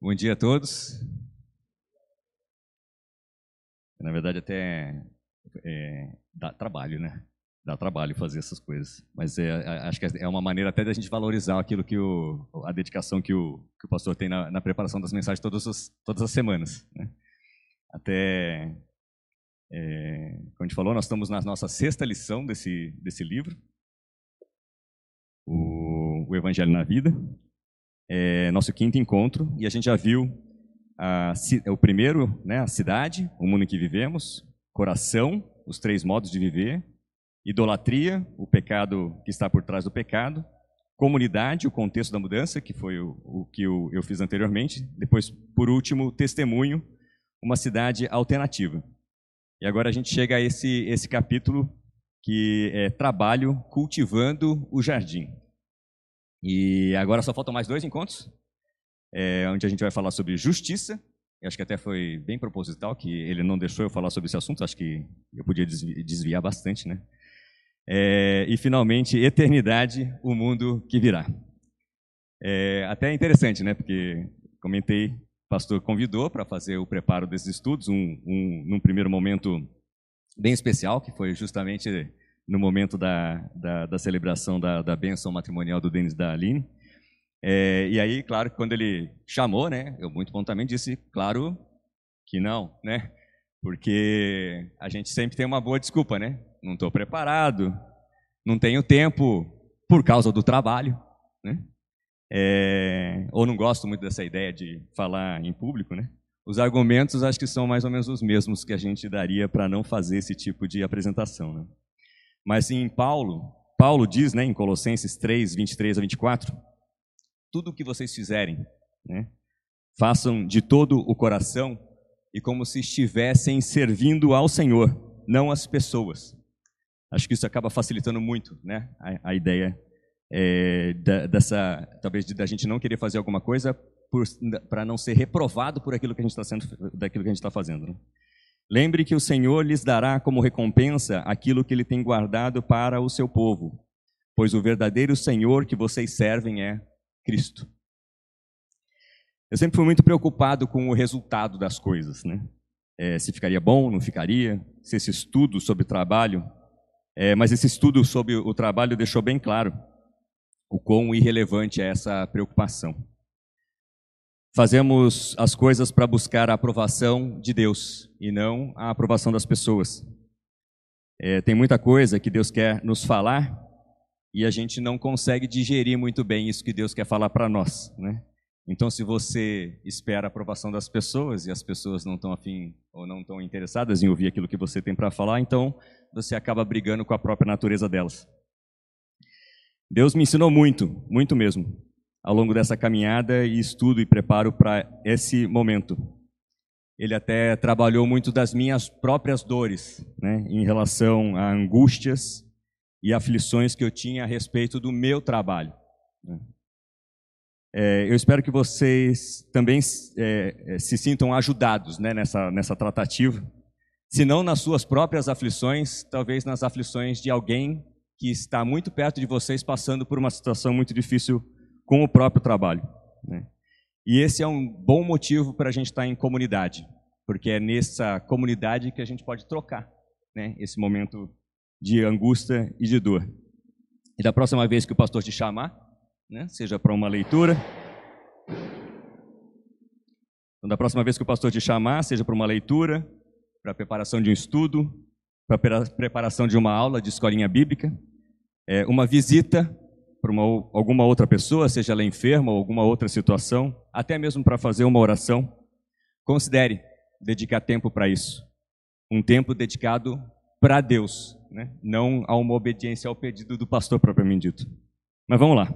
Bom dia a todos. Na verdade, até é, dá trabalho, né? Dá trabalho fazer essas coisas. Mas é, acho que é uma maneira até da gente valorizar aquilo que o, a dedicação que o, que o pastor tem na, na preparação das mensagens todas as, todas as semanas. Né? Até, é, como a gente falou, nós estamos na nossa sexta lição desse, desse livro, o, o Evangelho na Vida é nosso quinto encontro e a gente já viu a, o primeiro, né, a cidade, o mundo em que vivemos, coração, os três modos de viver, idolatria, o pecado que está por trás do pecado, comunidade, o contexto da mudança, que foi o, o que eu, eu fiz anteriormente, depois, por último, testemunho, uma cidade alternativa. E agora a gente chega a esse, esse capítulo que é trabalho cultivando o jardim. E agora só faltam mais dois encontros, é, onde a gente vai falar sobre justiça. Eu acho que até foi bem proposital que ele não deixou eu falar sobre esse assunto. Acho que eu podia desviar bastante, né? É, e finalmente, eternidade, o mundo que virá. É, até interessante, né? Porque comentei, o pastor convidou para fazer o preparo desses estudos, um, um, num primeiro momento bem especial, que foi justamente no momento da, da, da celebração da, da bênção matrimonial do Denis da Aline. É, e aí, claro, quando ele chamou, né, eu muito prontamente disse, claro que não, né? Porque a gente sempre tem uma boa desculpa, né? Não estou preparado, não tenho tempo por causa do trabalho, né? É, ou não gosto muito dessa ideia de falar em público, né? Os argumentos acho que são mais ou menos os mesmos que a gente daria para não fazer esse tipo de apresentação, né? Mas em Paulo, Paulo diz né, em Colossenses 3, 23 a 24, tudo o que vocês fizerem, né, façam de todo o coração e como se estivessem servindo ao Senhor, não às pessoas. Acho que isso acaba facilitando muito né, a, a ideia é, da, dessa, talvez da gente não querer fazer alguma coisa para não ser reprovado por aquilo que a gente está sendo, daquilo que a gente está fazendo. Né? Lembre que o Senhor lhes dará como recompensa aquilo que ele tem guardado para o seu povo, pois o verdadeiro Senhor que vocês servem é Cristo. Eu sempre fui muito preocupado com o resultado das coisas, né? É, se ficaria bom, não ficaria, se esse estudo sobre trabalho, é, mas esse estudo sobre o trabalho deixou bem claro o quão irrelevante é essa preocupação. Fazemos as coisas para buscar a aprovação de Deus e não a aprovação das pessoas. É, tem muita coisa que Deus quer nos falar e a gente não consegue digerir muito bem isso que Deus quer falar para nós, né? Então, se você espera a aprovação das pessoas e as pessoas não estão afim ou não estão interessadas em ouvir aquilo que você tem para falar, então você acaba brigando com a própria natureza delas. Deus me ensinou muito, muito mesmo ao longo dessa caminhada e estudo e preparo para esse momento. Ele até trabalhou muito das minhas próprias dores, né, em relação a angústias e aflições que eu tinha a respeito do meu trabalho. Né. É, eu espero que vocês também é, é, se sintam ajudados né, nessa, nessa tratativa, se não nas suas próprias aflições, talvez nas aflições de alguém que está muito perto de vocês passando por uma situação muito difícil com o próprio trabalho. Né? E esse é um bom motivo para a gente estar em comunidade, porque é nessa comunidade que a gente pode trocar né, esse momento de angústia e de dor. E da próxima vez que o pastor te chamar, né, seja para uma leitura, então, da próxima vez que o pastor te chamar, seja para uma leitura, para a preparação de um estudo, para a preparação de uma aula de escolinha bíblica, é, uma visita para uma, alguma outra pessoa, seja ela enferma ou alguma outra situação, até mesmo para fazer uma oração, considere dedicar tempo para isso. Um tempo dedicado para Deus, né? não a uma obediência ao pedido do pastor propriamente dito. Mas vamos lá.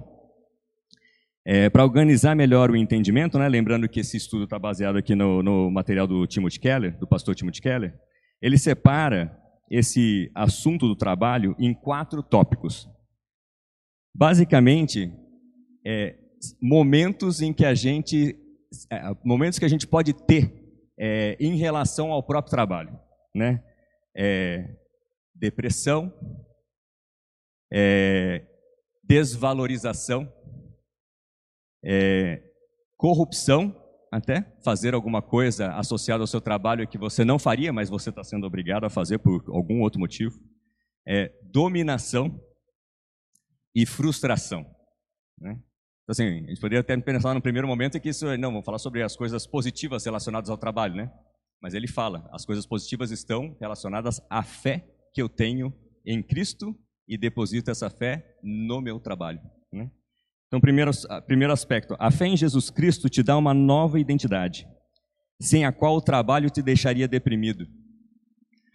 É, para organizar melhor o entendimento, né? lembrando que esse estudo está baseado aqui no, no material do Timothy Keller, do pastor Timothy Keller, ele separa esse assunto do trabalho em quatro tópicos. Basicamente, é, momentos em que a gente, é, momentos que a gente pode ter é, em relação ao próprio trabalho, né? É, depressão, é, desvalorização, é, corrupção, até fazer alguma coisa associada ao seu trabalho que você não faria, mas você está sendo obrigado a fazer por algum outro motivo. Dominação e frustração. Né? Então, assim, a gente poderia até pensar no primeiro momento que isso, não, vamos falar sobre as coisas positivas relacionadas ao trabalho, né? Mas ele fala, as coisas positivas estão relacionadas à fé que eu tenho em Cristo e deposito essa fé no meu trabalho. Né? Então, primeiro, primeiro aspecto, a fé em Jesus Cristo te dá uma nova identidade, sem a qual o trabalho te deixaria deprimido.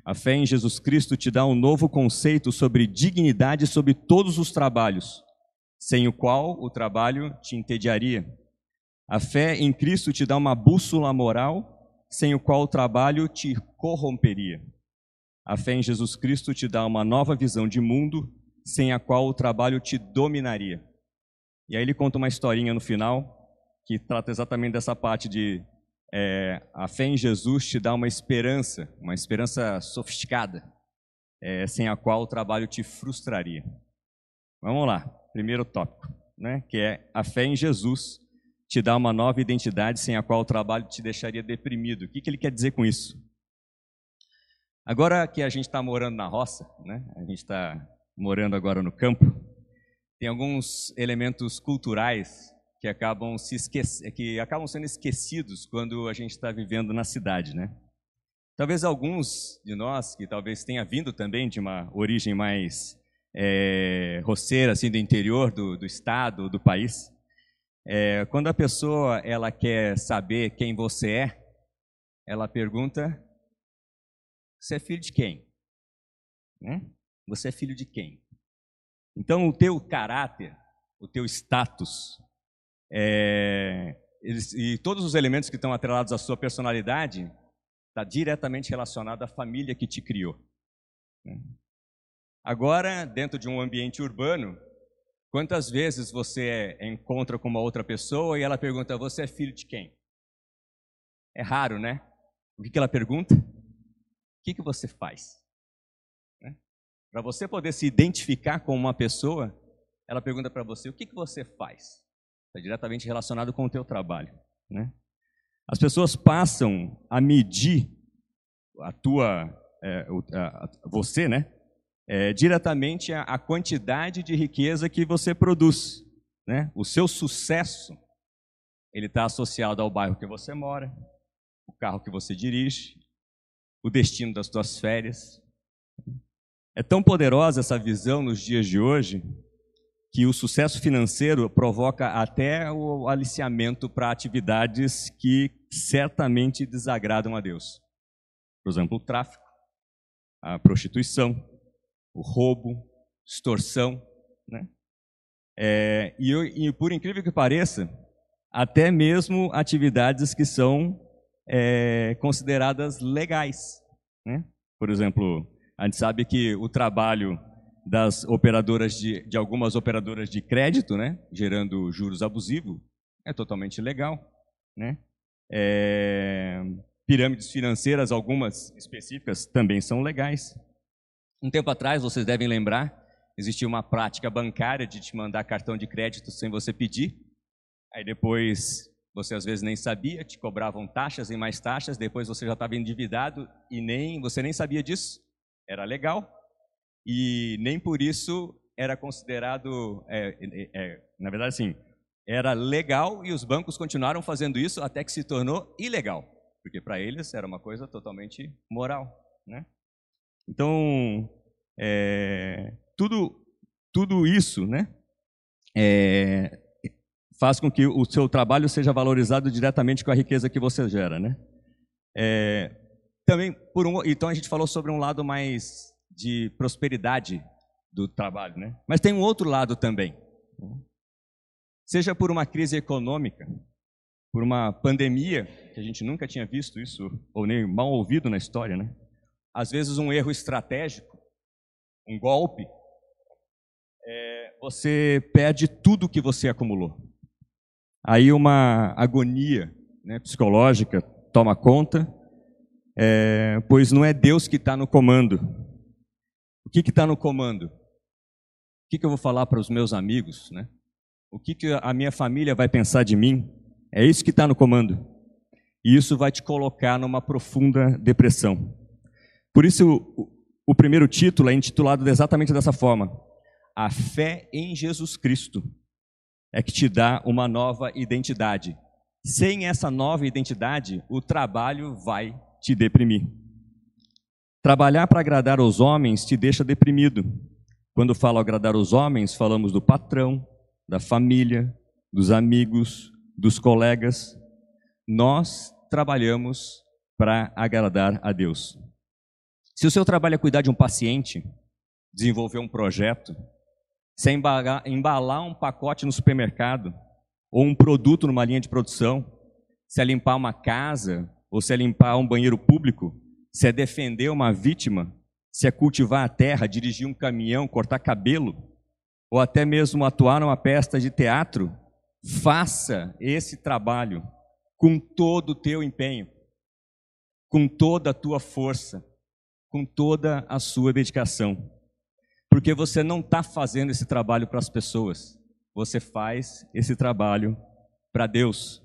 A fé em Jesus Cristo te dá um novo conceito sobre dignidade sobre todos os trabalhos, sem o qual o trabalho te entediaria. A fé em Cristo te dá uma bússola moral, sem o qual o trabalho te corromperia. A fé em Jesus Cristo te dá uma nova visão de mundo, sem a qual o trabalho te dominaria. E aí ele conta uma historinha no final, que trata exatamente dessa parte de é, a fé em Jesus te dá uma esperança, uma esperança sofisticada, é, sem a qual o trabalho te frustraria. Vamos lá, primeiro tópico, né, que é a fé em Jesus te dá uma nova identidade sem a qual o trabalho te deixaria deprimido. O que, que ele quer dizer com isso? Agora que a gente está morando na roça, né? a gente está morando agora no campo, tem alguns elementos culturais que acabam, se esquece, que acabam sendo esquecidos quando a gente está vivendo na cidade. Né? Talvez alguns de nós, que talvez tenha vindo também de uma origem mais é, roceira, assim, do interior do, do estado, do país, é, quando a pessoa ela quer saber quem você é, ela pergunta: você é filho de quem? Né? Você é filho de quem? Então o teu caráter, o teu status, é, eles, e todos os elementos que estão atrelados à sua personalidade está diretamente relacionado à família que te criou. Né? Agora, dentro de um ambiente urbano, Quantas vezes você encontra com uma outra pessoa e ela pergunta: Você é filho de quem? É raro, né? O que, ela pergunta? O que, que você faz? Né? Para você poder se identificar com uma pessoa, ela pergunta para você: O que, que você faz? Está diretamente relacionado com o teu trabalho. Né? As pessoas passam a medir a tua, é, você, né? é, diretamente a, a, quantidade de riqueza que você produz. Né? O seu sucesso ele está associado ao bairro que você mora, o carro que você dirige, o destino das suas férias. É tão poderosa essa visão nos dias de hoje que o sucesso financeiro provoca até o aliciamento para atividades que certamente desagradam a Deus. Por exemplo, o tráfico, a prostituição, o roubo, extorsão, né? É, e, e, por incrível que pareça, até mesmo atividades que são é, consideradas legais. Né? Por exemplo, a gente sabe que o trabalho das operadoras de, de algumas operadoras de crédito, né, gerando juros abusivos, é totalmente legal, né? É, pirâmides financeiras, algumas específicas, também são legais. Um tempo atrás, vocês devem lembrar, existia uma prática bancária de te mandar cartão de crédito sem você pedir. Aí depois você às vezes nem sabia, te cobravam taxas e mais taxas, depois você já estava endividado e nem você nem sabia disso. Era legal e nem por isso era considerado, é, é, é, na verdade, assim, era legal e os bancos continuaram fazendo isso até que se tornou ilegal, porque para eles era uma coisa totalmente moral, né? Então, é, tudo, tudo isso né, é, faz com que o seu trabalho seja valorizado diretamente com a riqueza que você gera. Né? É, também, por um, então a gente falou sobre um lado mais de prosperidade do trabalho, né? mas tem um outro lado também. Seja por uma crise econômica, por uma pandemia, que a gente nunca tinha visto isso, ou nem mal ouvido na história, né? às vezes um erro estratégico, um golpe, é, você perde tudo que você acumulou. Aí uma agonia né, psicológica toma conta, é, pois não é Deus que está no comando. O que está no comando? O que, que eu vou falar para os meus amigos? Né? O que, que a minha família vai pensar de mim? É isso que está no comando. E isso vai te colocar numa profunda depressão. Por isso, o, o primeiro título é intitulado exatamente dessa forma: A fé em Jesus Cristo é que te dá uma nova identidade. Sem essa nova identidade, o trabalho vai te deprimir. Trabalhar para agradar aos homens te deixa deprimido. Quando falo agradar os homens, falamos do patrão, da família, dos amigos, dos colegas. Nós trabalhamos para agradar a Deus. Se o seu trabalho é cuidar de um paciente, desenvolver um projeto, se é embalar, embalar um pacote no supermercado ou um produto numa linha de produção, se é limpar uma casa ou se é limpar um banheiro público, se é defender uma vítima, se é cultivar a terra, dirigir um caminhão, cortar cabelo, ou até mesmo atuar numa peça de teatro, faça esse trabalho com todo o teu empenho, com toda a tua força, com toda a sua dedicação. Porque você não está fazendo esse trabalho para as pessoas, você faz esse trabalho para Deus.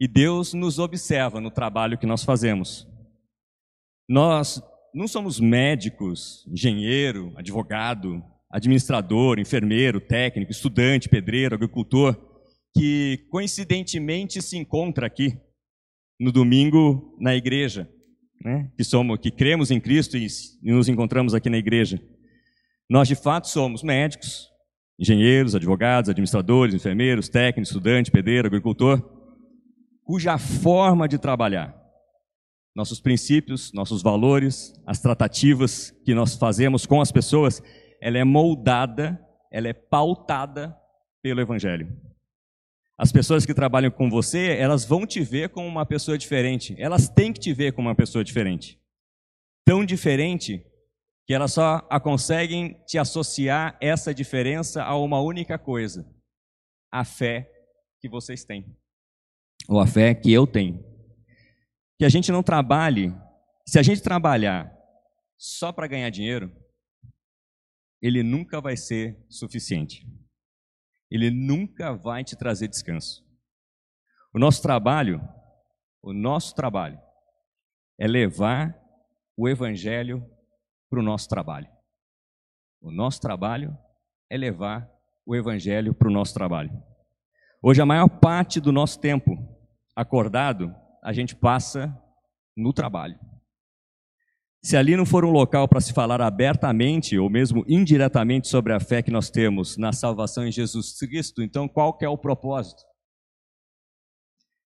E Deus nos observa no trabalho que nós fazemos. Nós não somos médicos, engenheiro, advogado, administrador, enfermeiro, técnico, estudante, pedreiro, agricultor, que coincidentemente se encontra aqui no domingo na igreja, né? que somos, que cremos em Cristo e, e nos encontramos aqui na igreja. Nós, de fato, somos médicos, engenheiros, advogados, administradores, enfermeiros, técnicos, estudante, pedreiro, agricultor, cuja forma de trabalhar, nossos princípios, nossos valores, as tratativas que nós fazemos com as pessoas, ela é moldada, ela é pautada pelo Evangelho. As pessoas que trabalham com você, elas vão te ver como uma pessoa diferente. Elas têm que te ver como uma pessoa diferente. Tão diferente que elas só conseguem te associar essa diferença a uma única coisa: a fé que vocês têm, ou a fé que eu tenho. Que a gente não trabalhe, se a gente trabalhar só para ganhar dinheiro, ele nunca vai ser suficiente. Ele nunca vai te trazer descanso. O nosso trabalho, o nosso trabalho é levar o evangelho para o nosso trabalho. O nosso trabalho é levar o Evangelho para o nosso trabalho. Hoje, a maior parte do nosso tempo acordado, a gente passa no trabalho. Se ali não for um local para se falar abertamente ou mesmo indiretamente sobre a fé que nós temos na salvação em Jesus Cristo, então qual que é o propósito?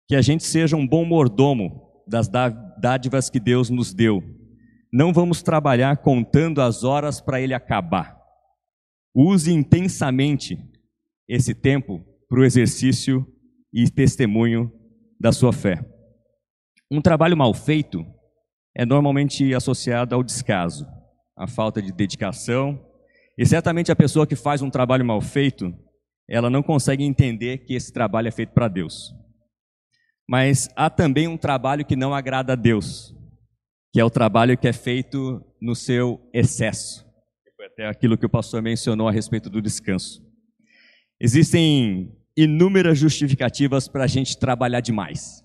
Que a gente seja um bom mordomo das dádivas que Deus nos deu não vamos trabalhar contando as horas para ele acabar. Use intensamente esse tempo para o exercício e testemunho da sua fé. Um trabalho mal feito é normalmente associado ao descaso, à falta de dedicação, e certamente a pessoa que faz um trabalho mal feito, ela não consegue entender que esse trabalho é feito para Deus. Mas há também um trabalho que não agrada a Deus, que é o trabalho que é feito no seu excesso. Foi até aquilo que o pastor mencionou a respeito do descanso. Existem inúmeras justificativas para a gente trabalhar demais.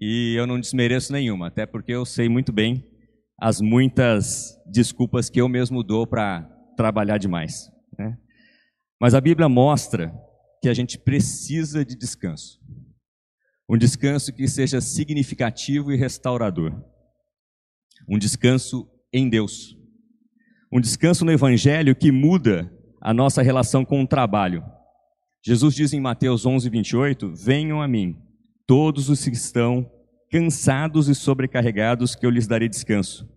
E eu não desmereço nenhuma, até porque eu sei muito bem as muitas desculpas que eu mesmo dou para trabalhar demais. Né? Mas a Bíblia mostra que a gente precisa de descanso. Um descanso que seja significativo e restaurador um descanso em Deus. Um descanso no Evangelho que muda a nossa relação com o trabalho. Jesus diz em Mateus 11, 28: Venham a mim, todos os que estão cansados e sobrecarregados, que eu lhes darei descanso.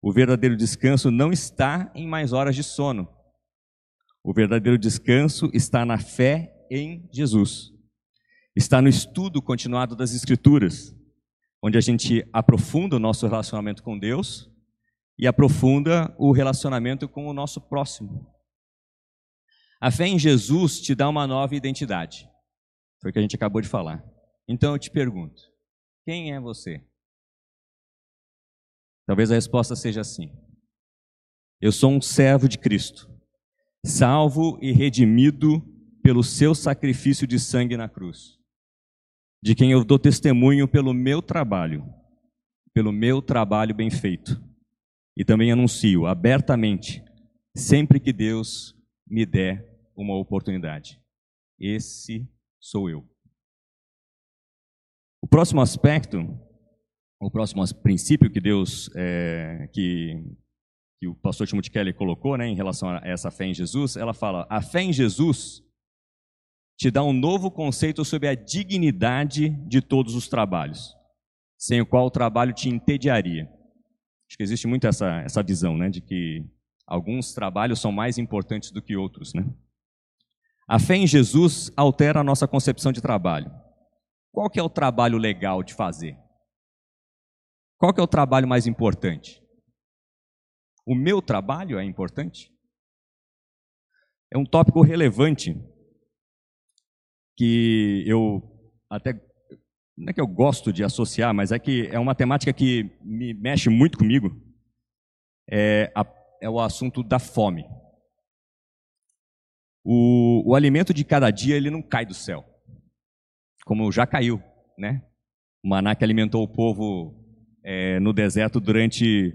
O verdadeiro descanso não está em mais horas de sono. O verdadeiro descanso está na fé em Jesus. Está no estudo continuado das Escrituras onde a gente aprofunda o nosso relacionamento com Deus e aprofunda o relacionamento com o nosso próximo. A fé em Jesus te dá uma nova identidade. Foi o que a gente acabou de falar. Então eu te pergunto: quem é você? Talvez a resposta seja assim: Eu sou um servo de Cristo, salvo e redimido pelo seu sacrifício de sangue na cruz. de quem eu dou testemunho pelo meu trabalho, pelo meu trabalho bem feito. E também anuncio abertamente, sempre que Deus me der uma oportunidade. Esse sou eu. O próximo aspecto, o próximo princípio que Deus, é, que, que o pastor Timothy Kelly colocou, né, em relação a essa fé em Jesus, ela fala: a fé em Jesus te dá um novo conceito sobre a dignidade de todos os trabalhos, sem o qual o trabalho te entediaria. Acho que existe muito essa, essa visão, né, de que alguns trabalhos são mais importantes do que outros, né? A fé em Jesus altera a nossa concepção de trabalho. Qual que é o trabalho legal de fazer? Qual que é o trabalho mais importante? O meu trabalho é importante? É um tópico relevante que eu até não é que eu gosto de associar, mas é que é uma temática que me mexe muito comigo. É, a, é o assunto da fome. O, o alimento de cada dia ele não cai do céu, como já caiu, né? O maná que alimentou o povo é, no deserto durante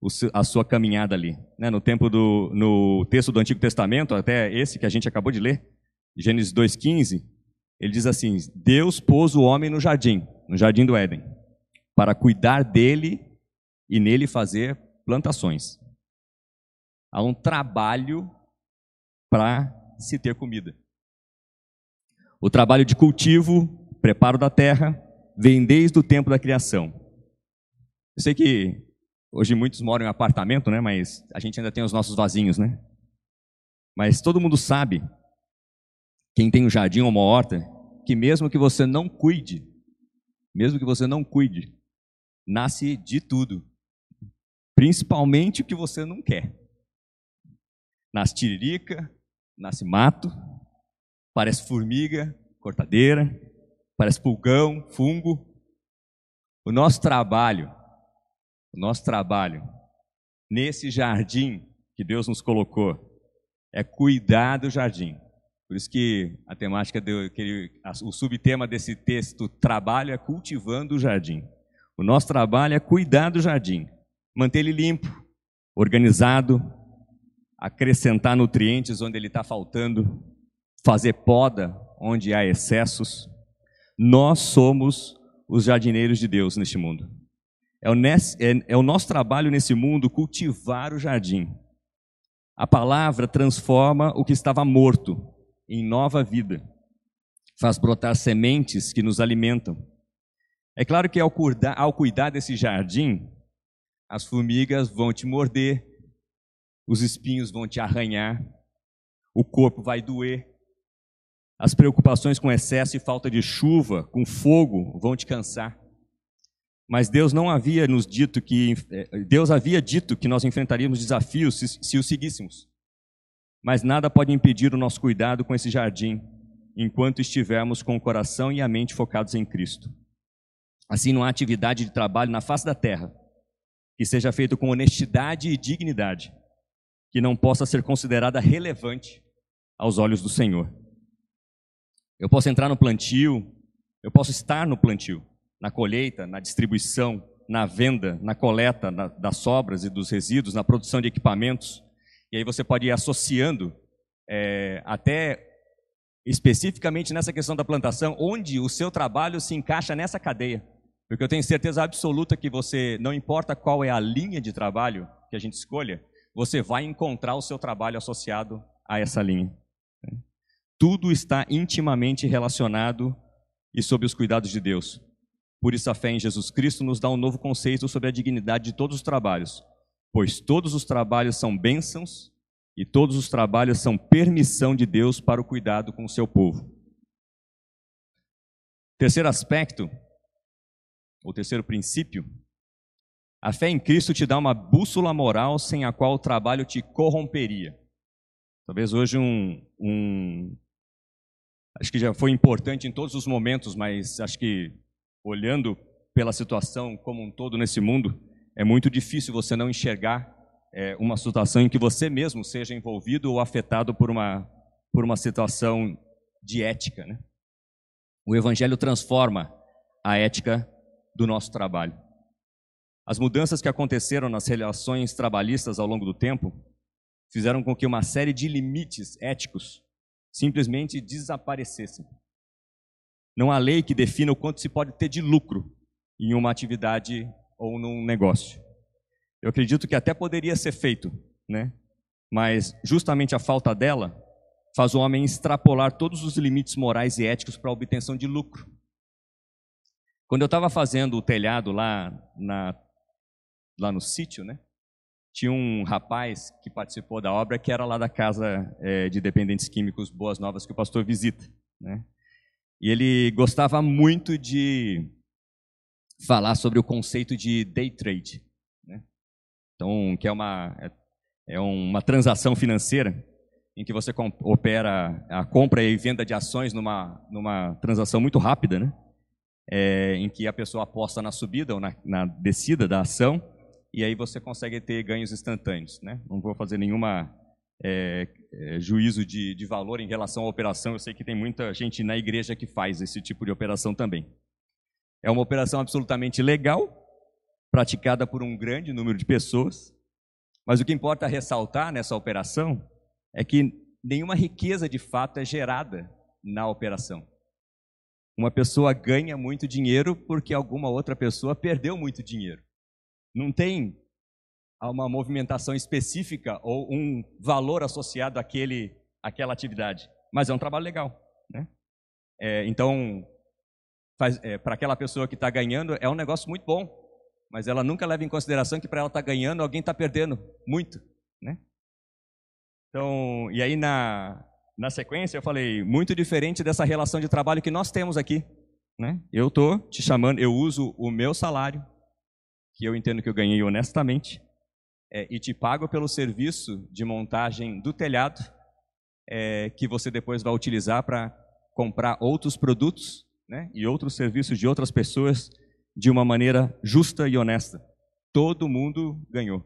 o, a sua caminhada ali, né? No tempo do, no texto do Antigo Testamento, até esse que a gente acabou de ler, Gênesis 2,15, ele diz assim: Deus pôs o homem no jardim, no jardim do Éden, para cuidar dele e nele fazer plantações. Há um trabalho para se ter comida. O trabalho de cultivo, preparo da terra, vem desde o tempo da criação. Eu sei que hoje muitos moram em apartamento, né? Mas a gente ainda tem os nossos vasinhos, né? Mas todo mundo sabe quem tem um jardim ou uma horta, que mesmo que você não cuide, mesmo que você não cuide, nasce de tudo. Principalmente o que você não quer. Nasce tiririca, nasce mato, parece formiga, cortadeira, parece pulgão, fungo. O nosso trabalho, o nosso trabalho nesse jardim que Deus nos colocou é cuidar do jardim. Por isso que a temática, do, o subtema desse texto, trabalho, é cultivando o jardim. O nosso trabalho é cuidar do jardim, manter ele limpo, organizado, acrescentar nutrientes onde ele está faltando, fazer poda onde há excessos. Nós somos os jardineiros de Deus neste mundo. É o, é, é o nosso trabalho nesse mundo cultivar o jardim. A palavra transforma o que estava morto em nova vida, faz brotar sementes que nos alimentam. É claro que ao ao cuidar desse jardim, as formigas vão te morder, os espinhos vão te arranhar, o corpo vai doer, as preocupações com excesso e falta de chuva, com fogo, vão te cansar. Mas Deus não havia nos dito que eh, Deus havia dito que nós enfrentaríamos desafios se, se o seguíssemos. Mas nada pode impedir o nosso cuidado com esse jardim, enquanto estivermos com o coração e a mente focados em Cristo. Assim, não há atividade de trabalho na face da terra que seja feito com honestidade e dignidade, que não possa ser considerada relevante aos olhos do Senhor. Eu posso entrar no plantio, eu posso estar no plantio, na colheita, na distribuição, na venda, na coleta na, das sobras e dos resíduos, na produção de equipamentos, e aí você pode ir associando é, até especificamente nessa questão da plantação, onde o seu trabalho se encaixa nessa cadeia. Porque eu tenho certeza absoluta que você, não importa qual é a linha de trabalho que a gente escolha, você vai encontrar o seu trabalho associado a essa linha. Tudo está intimamente relacionado e sob os cuidados de Deus. Por isso, a fé em Jesus Cristo nos dá um novo conceito sobre a dignidade de todos os trabalhos, pois todos os trabalhos são bênçãos e todos os trabalhos são permissão de Deus para o cuidado com o seu povo. Terceiro aspecto, ou terceiro princípio, a fé em Cristo te dá uma bússola moral sem a qual o trabalho te corromperia. Talvez hoje um, um acho que já foi importante em todos os momentos, mas acho que olhando pela situação como um todo nesse mundo, é muito difícil você não enxergar é, uma situação em que você mesmo seja envolvido ou afetado por uma, por uma situação de ética. Né? O Evangelho transforma a ética do nosso trabalho. As mudanças que aconteceram nas relações trabalhistas ao longo do tempo fizeram com que uma série de limites éticos simplesmente desaparecessem. Não há lei que defina o quanto se pode ter de lucro em uma atividade ou num negócio. Eu acredito que até poderia ser feito, né? Mas justamente a falta dela faz o homem extrapolar todos os limites morais e éticos para a obtenção de lucro. Quando eu estava fazendo o telhado lá, na, lá no sítio, né? Tinha um rapaz que participou da obra que era lá da casa é, de dependentes químicos Boas Novas que o pastor visita, né? E ele gostava muito de falar sobre o conceito de day trade, né? Então, que é uma é, é uma transação financeira em que você opera a compra e venda de ações numa numa transação muito rápida, né? É, em que a pessoa aposta na subida ou na, na descida da ação e aí você consegue ter ganhos instantâneos. Né? Não vou fazer nenhuma é, é, juízo de, de valor em relação à operação, eu sei que tem muita gente na igreja que faz esse tipo de operação também. É uma operação absolutamente legal, praticada por um grande número de pessoas, mas o que importa ressaltar nessa operação é que nenhuma riqueza de fato é gerada na operação. Uma pessoa ganha muito dinheiro porque alguma outra pessoa perdeu muito dinheiro. Não tem uma movimentação específica ou um valor associado àquele, àquela atividade. Mas é um trabalho legal. Né? É, então, é, para aquela pessoa que está ganhando, é um negócio muito bom. Mas ela nunca leva em consideração que para ela estar tá ganhando, alguém está perdendo muito. Né? Então, e aí na, na sequência eu falei, muito diferente dessa relação de trabalho que nós temos aqui. Né? Eu estou te chamando, eu uso o meu salário que eu entendo que eu ganhei honestamente, é, e te pago pelo serviço de montagem do telhado, é, que você depois vai utilizar para comprar outros produtos né, e outros serviços de outras pessoas de uma maneira justa e honesta. Todo mundo ganhou.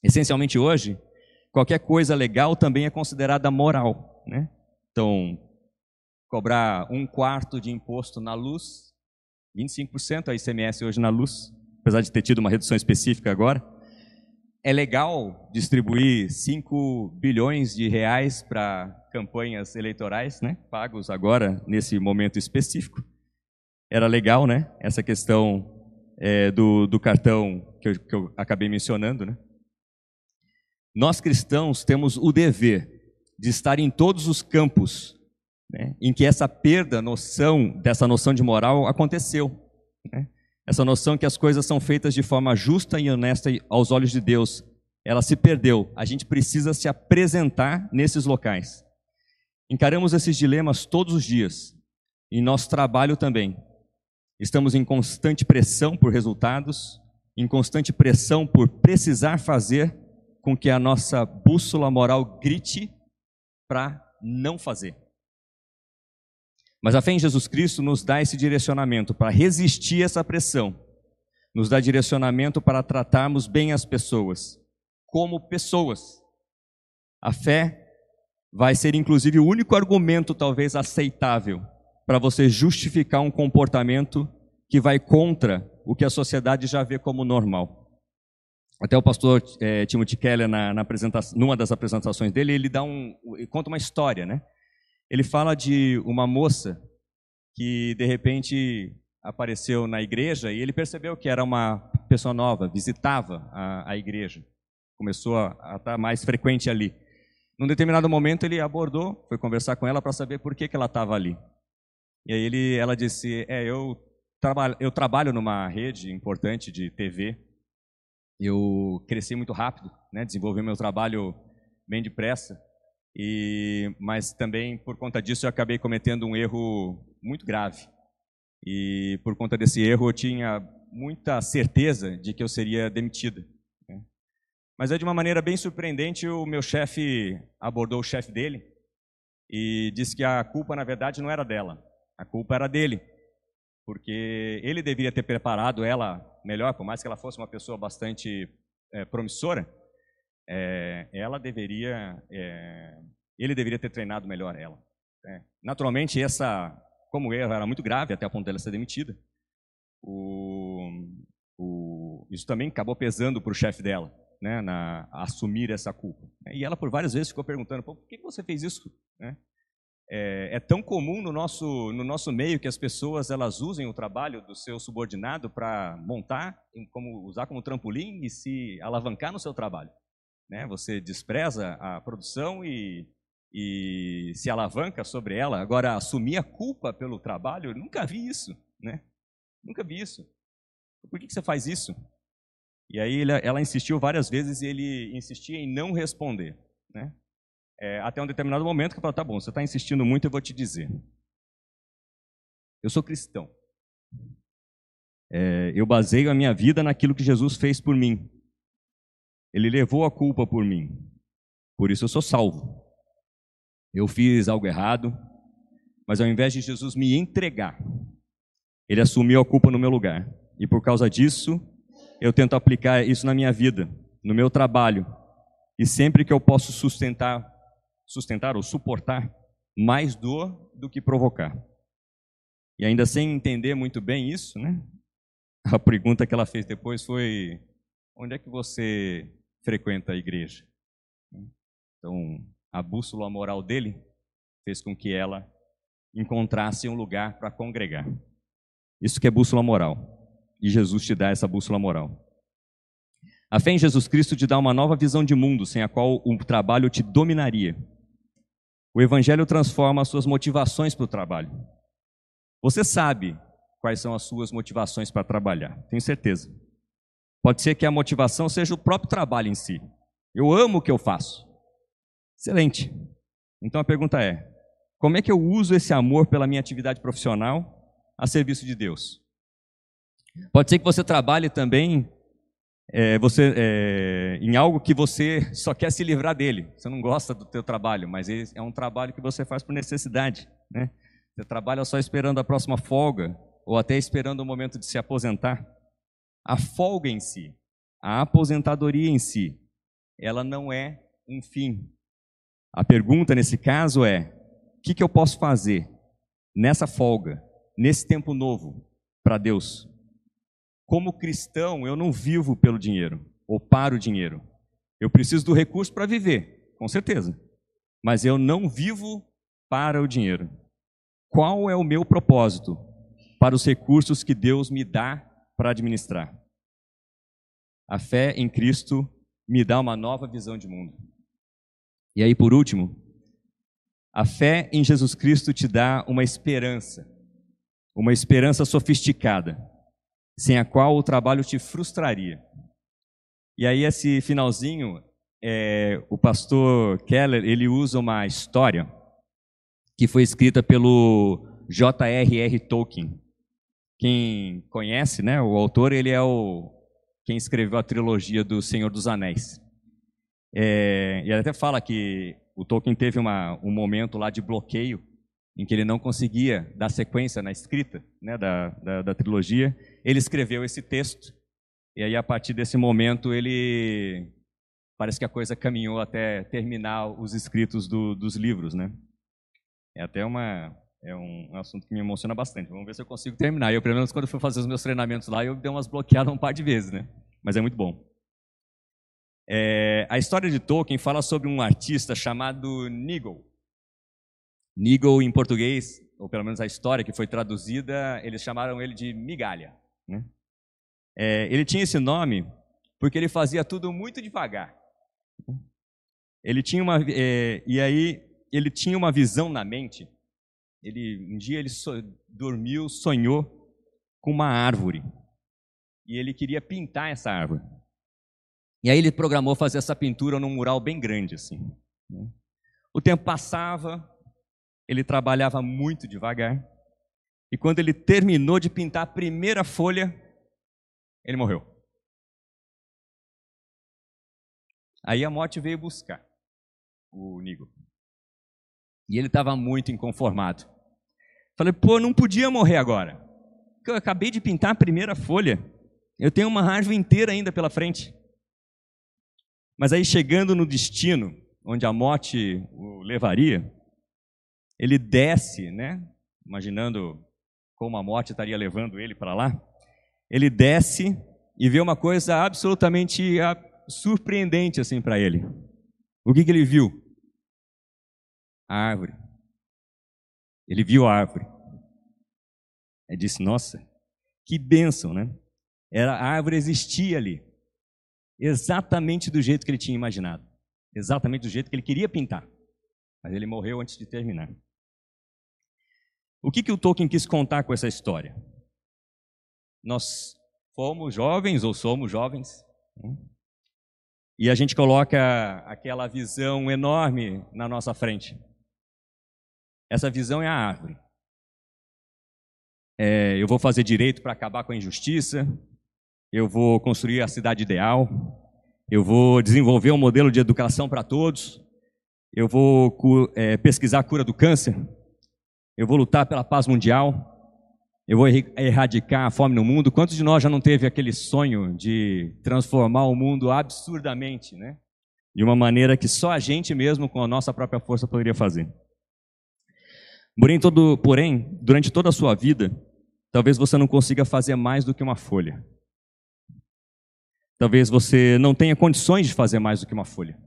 Essencialmente hoje, qualquer coisa legal também é considerada moral. Né? Então, cobrar um quarto de imposto na luz, 25% a ICMS hoje na luz, apesar de ter tido uma redução específica agora. É legal distribuir 5 bilhões de reais para campanhas eleitorais, né, pagos agora nesse momento específico. Era legal, né, essa questão é, do, do, cartão que eu, que eu acabei mencionando. Né. Nós cristãos temos o dever de estar em todos os campos né, em que essa perda noção dessa noção de moral aconteceu. Né? Essa noção que as coisas são feitas de forma justa e honesta aos olhos de Deus, ela se perdeu. A gente precisa se apresentar nesses locais. Encaramos esses dilemas todos os dias, em nosso trabalho também. Estamos em constante pressão por resultados, em constante pressão por precisar fazer com que a nossa bússola moral grite para não fazer. Mas a fé em Jesus Cristo nos dá esse direcionamento para resistir essa pressão, nos dá direcionamento para tratarmos bem as pessoas, como pessoas. A fé vai ser inclusive o único argumento talvez aceitável para você justificar um comportamento que vai contra o que a sociedade já vê como normal. Até o pastor é, Timothy Keller, na, na numa das apresentações dele, ele dá um, ele conta uma história, né? Ele fala de uma moça que de repente apareceu na igreja e ele percebeu que era uma pessoa nova, visitava a, a igreja, começou a, a estar mais frequente ali. Num determinado momento ele abordou, foi conversar com ela para saber por que, que ela estava ali. E aí ele, ela disse: É, eu trabalho, eu trabalho numa rede importante de TV. Eu cresci muito rápido, né, desenvolvi meu trabalho bem depressa. E, mas também por conta disso eu acabei cometendo um erro muito grave. E por conta desse erro eu tinha muita certeza de que eu seria demitida. Né? Mas é de uma maneira bem surpreendente o meu chefe abordou o chefe dele e disse que a culpa na verdade não era dela, a culpa era dele, porque ele deveria ter preparado ela melhor, por mais que ela fosse uma pessoa bastante é, promissora é, ela deveria, é, ele deveria ter treinado melhor ela. É. Naturalmente, essa, como erro era muito grave, até a ponto dela ser demitida, o, o, isso também acabou pesando para o chefe dela, né, na, assumir essa culpa. E ela por várias vezes ficou perguntando, por que você fez isso? Né? É, é, tão comum no nosso, no nosso meio que as pessoas elas usem o trabalho do seu subordinado para montar, como, usar como trampolim e se alavancar no seu trabalho. Né? Você despreza a produção e, e se alavanca sobre ela. Agora, assumir a culpa pelo trabalho, nunca vi isso. Né? Nunca vi isso. Por que, você faz isso? E aí ela insistiu várias vezes e ele insistia em não responder. Né? É, até um determinado momento que eu falei, tá bom, você está insistindo muito, eu vou te dizer. Eu sou cristão. É, eu baseio a minha vida naquilo que Jesus fez por mim. Ele levou a culpa por mim. Por isso eu sou salvo. Eu fiz algo errado, mas ao invés de Jesus me entregar, ele assumiu a culpa no meu lugar. E por causa disso, eu tento aplicar isso na minha vida, no meu trabalho. E sempre que eu posso sustentar sustentar ou suportar mais dor do que provocar. E ainda sem entender muito bem isso, né? A pergunta que ela fez depois foi: onde é que você frequenta a igreja? Então, a bússola moral dele fez com que ela encontrasse um lugar para congregar. Isso que é bússola moral. E Jesus te dá essa bússola moral. A fé em Jesus Cristo te dá uma nova visão de mundo, sem a qual o trabalho te dominaria. O Evangelho transforma as suas motivações para o trabalho. Você sabe quais são as suas motivações para trabalhar, tenho certeza. Pode ser que a motivação seja o próprio trabalho em si. Eu amo o que eu faço. Excelente. Então a pergunta é: como é que eu uso esse amor pela minha atividade profissional a serviço de Deus? Pode ser que você trabalhe também é, você, é, em algo que você só quer se livrar dele. Você não gosta do teu trabalho, mas é um trabalho que você faz por necessidade. Né? Você trabalha só esperando a próxima folga ou até esperando o momento de se aposentar. A folga em si, a aposentadoria em si, ela não é um fim. A pergunta nesse caso é: o que, que eu posso fazer nessa folga, nesse tempo novo, para Deus? Como cristão, eu não vivo pelo dinheiro ou para o dinheiro. Eu preciso do recurso para viver, com certeza. Mas eu não vivo para o dinheiro. Qual é o meu propósito para os recursos que Deus me dá para administrar? A fé em Cristo me dá uma nova visão de mundo. E aí, por último, a fé em Jesus Cristo te dá uma esperança, uma esperança sofisticada sem a qual o trabalho te frustraria. E aí esse finalzinho, é, o pastor Keller, ele usa uma história que foi escrita pelo J.R.R. Tolkien. Quem conhece, né, o autor, ele é o quem escreveu a trilogia do Senhor dos Anéis. É, e ele até fala que o Tolkien teve uma, um momento lá de bloqueio em que ele não conseguia dar sequência na escrita né, da, da, da, trilogia, ele escreveu esse texto. E aí, a partir desse momento, ele. Parece que a coisa caminhou até terminar os escritos do, dos livros, né? É até uma. É um, assunto que me emociona bastante. Vamos ver se eu consigo terminar. Eu, pelo menos, quando fui fazer os meus treinamentos lá, eu dei umas bloqueadas um par de vezes, né? Mas é muito bom. É, a história de Tolkien fala sobre um artista chamado Nigel. Nigel, em português, ou pelo menos a história que foi traduzida, eles chamaram ele de Migalha. Né? É, ele tinha esse nome porque ele fazia tudo muito devagar. Ele tinha uma é, e aí ele tinha uma visão na mente. Ele um dia ele so, dormiu, sonhou com uma árvore e ele queria pintar essa árvore. E aí ele programou fazer essa pintura num mural bem grande assim. Né? O tempo passava, ele trabalhava muito devagar. E quando ele terminou de pintar a primeira folha, ele morreu. Aí a morte veio buscar o Nigo. E ele estava muito inconformado. Falei, pô, não podia morrer agora. Eu acabei de pintar a primeira folha. Eu tenho uma árvore inteira ainda pela frente. Mas aí, chegando no destino, onde a morte o levaria, ele desce, né, imaginando como a morte estaria levando ele para lá, ele desce e vê uma coisa absolutamente ah, surpreendente assim para ele. O que, que ele viu? A árvore. Ele viu a árvore. Ele disse: Nossa, que bênção, né? Era, a árvore existia ali, exatamente do jeito que ele tinha imaginado, exatamente do jeito que ele queria pintar. Mas ele morreu antes de terminar. O que, que o Tolkien quis contar com essa história? Nós fomos jovens ou somos jovens, né? e a gente coloca aquela visão enorme na nossa frente. Essa visão é a árvore. É, eu vou fazer direito para acabar com a injustiça, eu vou construir a cidade ideal, eu vou desenvolver um modelo de educação para todos, eu vou é, pesquisar a cura do câncer, eu vou lutar pela paz mundial, eu vou erradicar a fome no mundo. Quantos de nós já não teve aquele sonho de transformar o mundo absurdamente, né? De uma maneira que só a gente mesmo, com a nossa própria força, poderia fazer. Porém, todo, porém, durante toda a sua vida, talvez você não consiga fazer mais do que uma folha. Talvez você não tenha condições de fazer mais do que uma folha.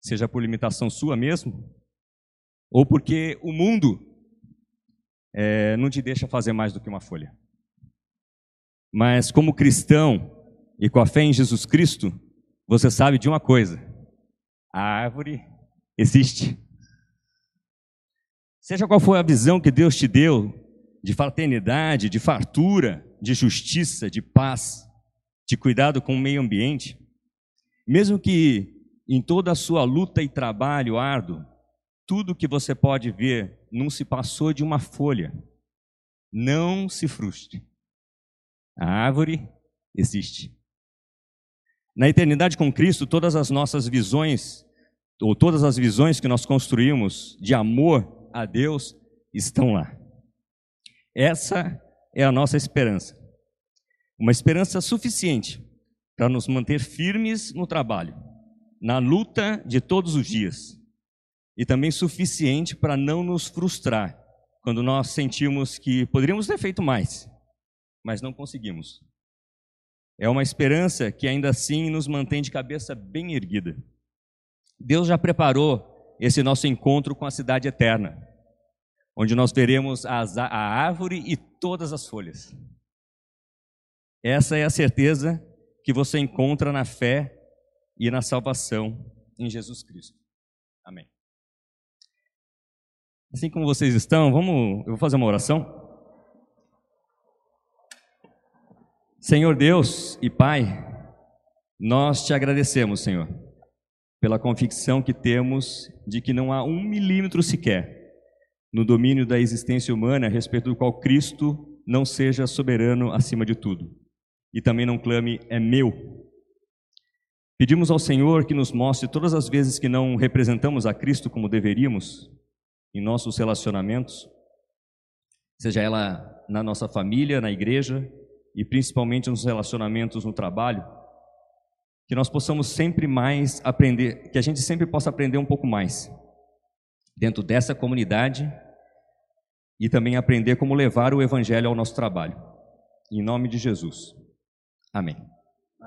Seja por limitação sua mesmo, ou porque o mundo é, não te deixa fazer mais do que uma folha. Mas como cristão e com a fé em Jesus Cristo, você sabe de uma coisa: a árvore existe. Seja qual for a visão que Deus te deu de fraternidade, de fartura, de justiça, de paz, de cuidado com o meio ambiente, mesmo que em toda a sua luta e trabalho árduo, tudo que você pode ver não se passou de uma folha. Não se frustre. A árvore existe. Na eternidade com Cristo, todas as nossas visões, ou todas as visões que nós construímos de amor a Deus, estão lá. Essa é a nossa esperança. Uma esperança suficiente para nos manter firmes no trabalho, na luta de todos os dias e também suficiente para não nos frustrar quando nós sentimos que poderíamos ter feito mais, mas não conseguimos. É uma esperança que ainda assim nos mantém de cabeça bem erguida. Deus já preparou esse nosso encontro com a cidade eterna, onde nós veremos a árvore e todas as folhas. Essa é a certeza que você encontra na fé e na salvação em Jesus Cristo. Amém. Assim como vocês estão, vamos, eu vou fazer uma oração. Senhor Deus e Pai, nós te agradecemos, Senhor, pela convicção que temos de que não há um milímetro sequer no domínio da existência humana a respeito do qual Cristo não seja soberano acima de tudo. E também não clame, é meu. Pedimos ao Senhor que nos mostre todas as vezes que não representamos a Cristo como deveríamos, em nossos relacionamentos, seja ela na nossa família, na igreja e principalmente nos relacionamentos no trabalho, que nós possamos sempre mais aprender, que a gente sempre possa aprender um pouco mais dentro dessa comunidade e também aprender como levar o evangelho ao nosso trabalho. Em nome de Jesus. Amém.